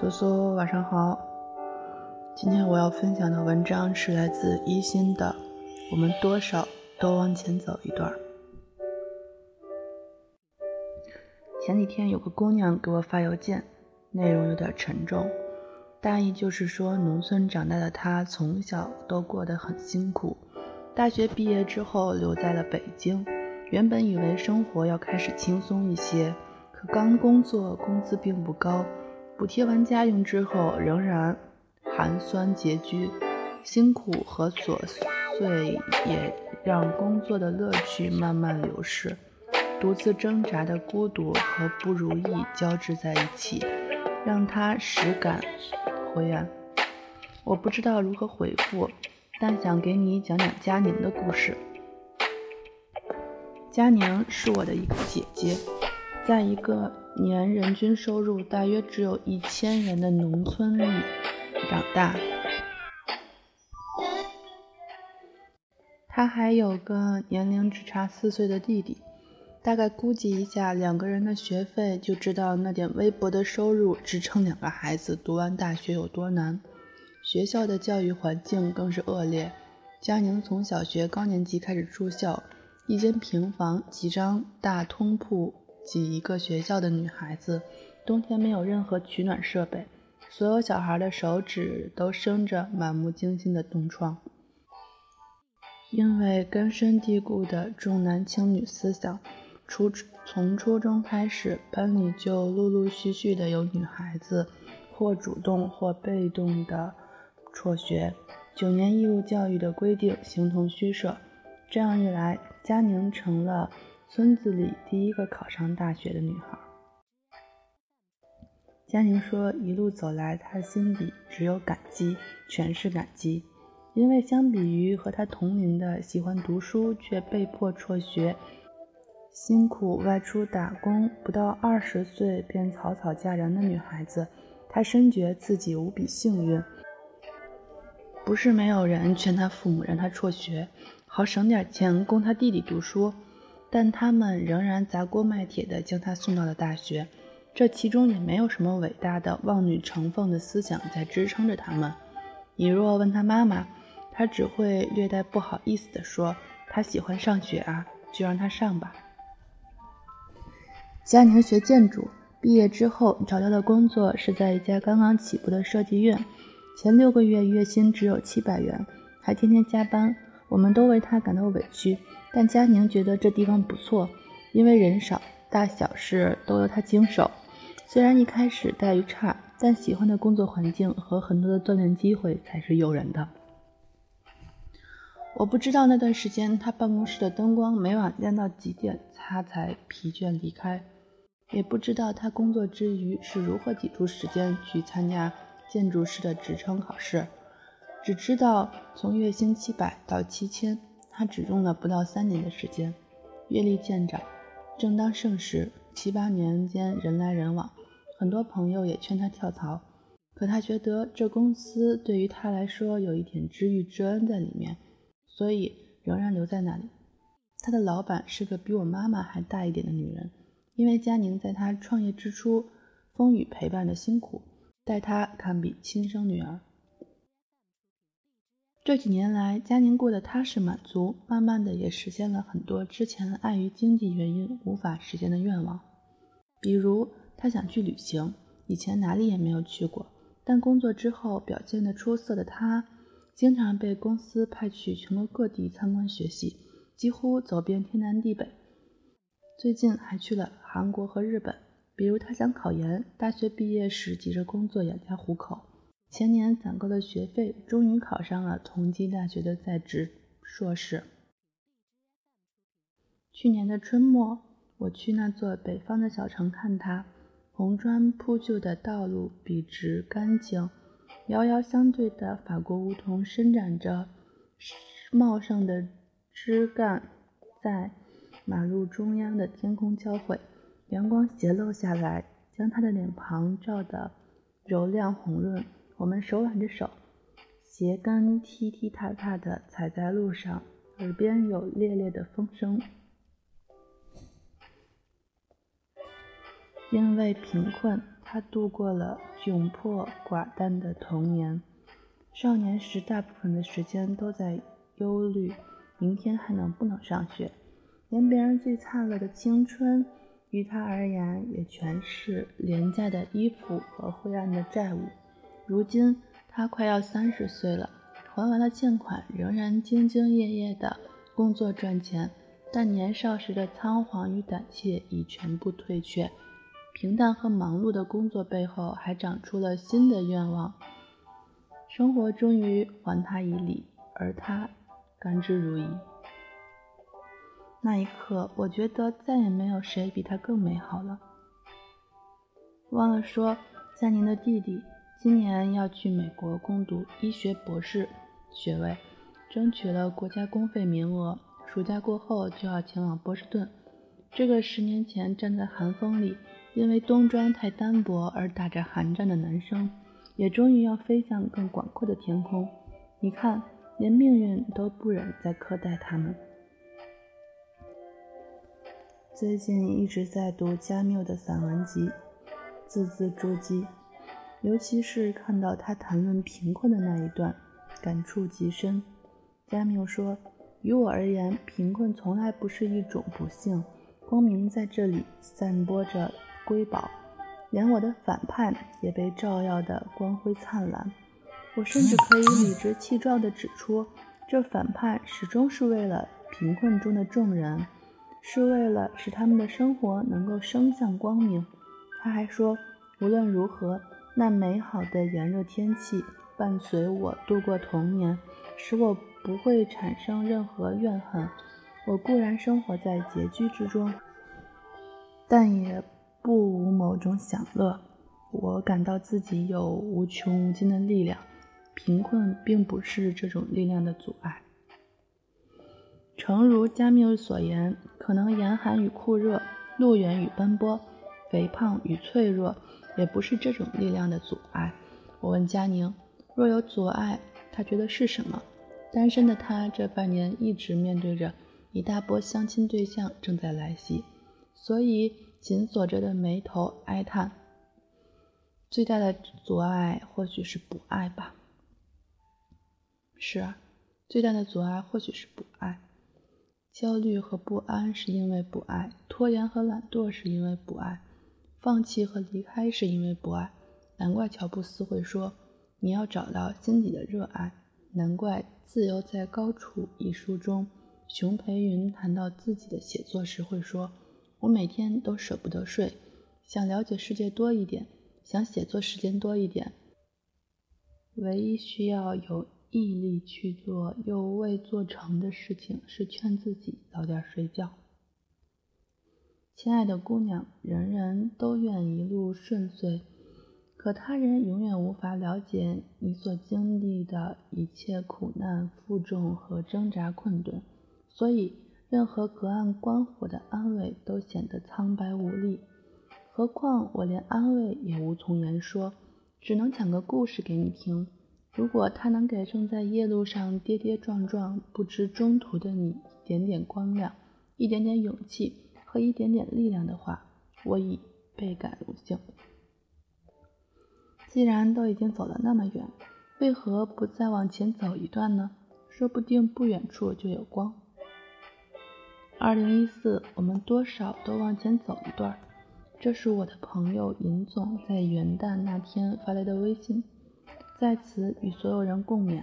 苏苏，晚上好。今天我要分享的文章是来自一心的《我们多少都往前走一段》。前几天有个姑娘给我发邮件，内容有点沉重，大意就是说，农村长大的她从小都过得很辛苦，大学毕业之后留在了北京，原本以为生活要开始轻松一些。可刚工作，工资并不高，补贴完家用之后，仍然寒酸拮据，辛苦和琐碎也让工作的乐趣慢慢流逝，独自挣扎的孤独和不如意交织在一起，让他实感灰暗。我不知道如何回复，但想给你讲讲佳宁的故事。佳宁是我的一个姐姐。在一个年人均收入大约只有一千元的农村里长大，他还有个年龄只差四岁的弟弟。大概估计一下，两个人的学费，就知道那点微薄的收入支撑两个孩子读完大学有多难。学校的教育环境更是恶劣。佳宁从小学高年级开始住校，一间平房，几张大通铺。挤一个学校的女孩子，冬天没有任何取暖设备，所有小孩的手指都生着满目惊心的冻疮。因为根深蒂固的重男轻女思想，初从初中开始，班里就陆陆续续的有女孩子或主动或被动的辍学。九年义务教育的规定形同虚设，这样一来，佳宁成了。村子里第一个考上大学的女孩，佳宁说：“一路走来，她心里只有感激，全是感激。因为相比于和她同龄的喜欢读书却被迫辍学、辛苦外出打工，不到二十岁便草草嫁人的女孩子，她深觉自己无比幸运。不是没有人劝她父母让她辍学，好省点钱供她弟弟读书。”但他们仍然砸锅卖铁地将他送到了大学，这其中也没有什么伟大的望女成凤的思想在支撑着他们。你若问他妈妈，他只会略带不好意思地说：“他喜欢上学啊，就让他上吧。”佳宁学建筑，毕业之后找到的工作是在一家刚刚起步的设计院，前六个月月薪只有七百元，还天天加班。我们都为他感到委屈。但佳宁觉得这地方不错，因为人少，大小事都由他经手。虽然一开始待遇差，但喜欢的工作环境和很多的锻炼机会才是诱人的。我不知道那段时间他办公室的灯光每晚亮到几点，他才疲倦离开，也不知道他工作之余是如何挤出时间去参加建筑师的职称考试。只知道从月薪七百到七千。他只用了不到三年的时间，阅历渐长。正当盛时，七八年间人来人往，很多朋友也劝他跳槽。可他觉得这公司对于他来说有一点知遇之恩在里面，所以仍然留在那里。他的老板是个比我妈妈还大一点的女人，因为佳宁在他创业之初风雨陪伴的辛苦，待他堪比亲生女儿。这几年来，佳宁过得踏实满足，慢慢的也实现了很多之前碍于经济原因无法实现的愿望。比如，他想去旅行，以前哪里也没有去过。但工作之后表现得出色的他，经常被公司派去全国各地参观学习，几乎走遍天南地北。最近还去了韩国和日本。比如，他想考研，大学毕业时急着工作养家糊口。前年攒够了学费，终于考上了同济大学的在职硕士。去年的春末，我去那座北方的小城看他，红砖铺就的道路笔直干净，遥遥相对的法国梧桐伸展着茂盛的枝干，在马路中央的天空交汇，阳光斜漏下来，将他的脸庞照得柔亮红润。我们手挽着手，鞋跟踢踢踏踏地踩在路上，耳边有猎猎的风声。因为贫困，他度过了窘迫寡淡的童年。少年时，大部分的时间都在忧虑明天还能不能上学，连别人最灿烂的青春，于他而言也全是廉价的衣服和灰暗的债务。如今，他快要三十岁了，还完了欠款，仍然兢兢业业的工作赚钱，但年少时的仓皇与胆怯已全部退却。平淡和忙碌的工作背后，还长出了新的愿望。生活终于还他以礼，而他甘之如饴。那一刻，我觉得再也没有谁比他更美好了。忘了说，佳宁的弟弟今年要去美国攻读医学博士学位，争取了国家公费名额，暑假过后就要前往波士顿。这个十年前站在寒风里。因为冬装太单薄而打着寒战的男生，也终于要飞向更广阔的天空。你看，连命运都不忍再苛待他们。最近一直在读加缪的散文集，字字珠玑，尤其是看到他谈论贫困的那一段，感触极深。加缪说：“于我而言，贫困从来不是一种不幸，光明在这里散播着。”瑰宝，连我的反叛也被照耀得光辉灿烂。我甚至可以理直气壮地指出，这反叛始终是为了贫困中的众人，是为了使他们的生活能够升向光明。他还说，无论如何，那美好的炎热天气伴随我度过童年，使我不会产生任何怨恨。我固然生活在拮据之中，但也。不无某种享乐，我感到自己有无穷无尽的力量，贫困并不是这种力量的阻碍。诚如加缪所言，可能严寒与酷热，路远与奔波，肥胖与脆弱，也不是这种力量的阻碍。我问佳宁，若有阻碍，他觉得是什么？单身的他这半年一直面对着一大波相亲对象正在来袭，所以。紧锁着的眉头哀叹：“最大的阻碍或许是不爱吧。”是啊，最大的阻碍或许是不爱。焦虑和不安是因为不爱，拖延和懒惰是因为不爱，放弃和离开是因为不爱。难怪乔布斯会说：“你要找到心底的热爱。”难怪《自由在高处》一书中，熊培云谈到自己的写作时会说。我每天都舍不得睡，想了解世界多一点，想写作时间多一点。唯一需要有毅力去做又未做成的事情，是劝自己早点睡觉。亲爱的姑娘，人人都愿一路顺遂，可他人永远无法了解你所经历的一切苦难、负重和挣扎困顿，所以。任何隔岸观火的安慰都显得苍白无力，何况我连安慰也无从言说，只能讲个故事给你听。如果它能给正在夜路上跌跌撞撞、不知中途的你一点点光亮、一点点勇气和一点点力量的话，我已倍感荣幸。既然都已经走了那么远，为何不再往前走一段呢？说不定不远处就有光。二零一四，我们多少都往前走一段。这是我的朋友尹总在元旦那天发来的微信，在此与所有人共勉。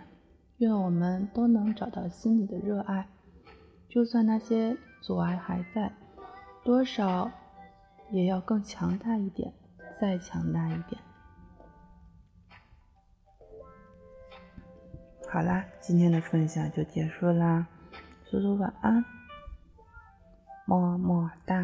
愿我们都能找到心里的热爱，就算那些阻碍还在，多少也要更强大一点，再强大一点。好啦，今天的分享就结束啦，苏苏晚安。么么哒。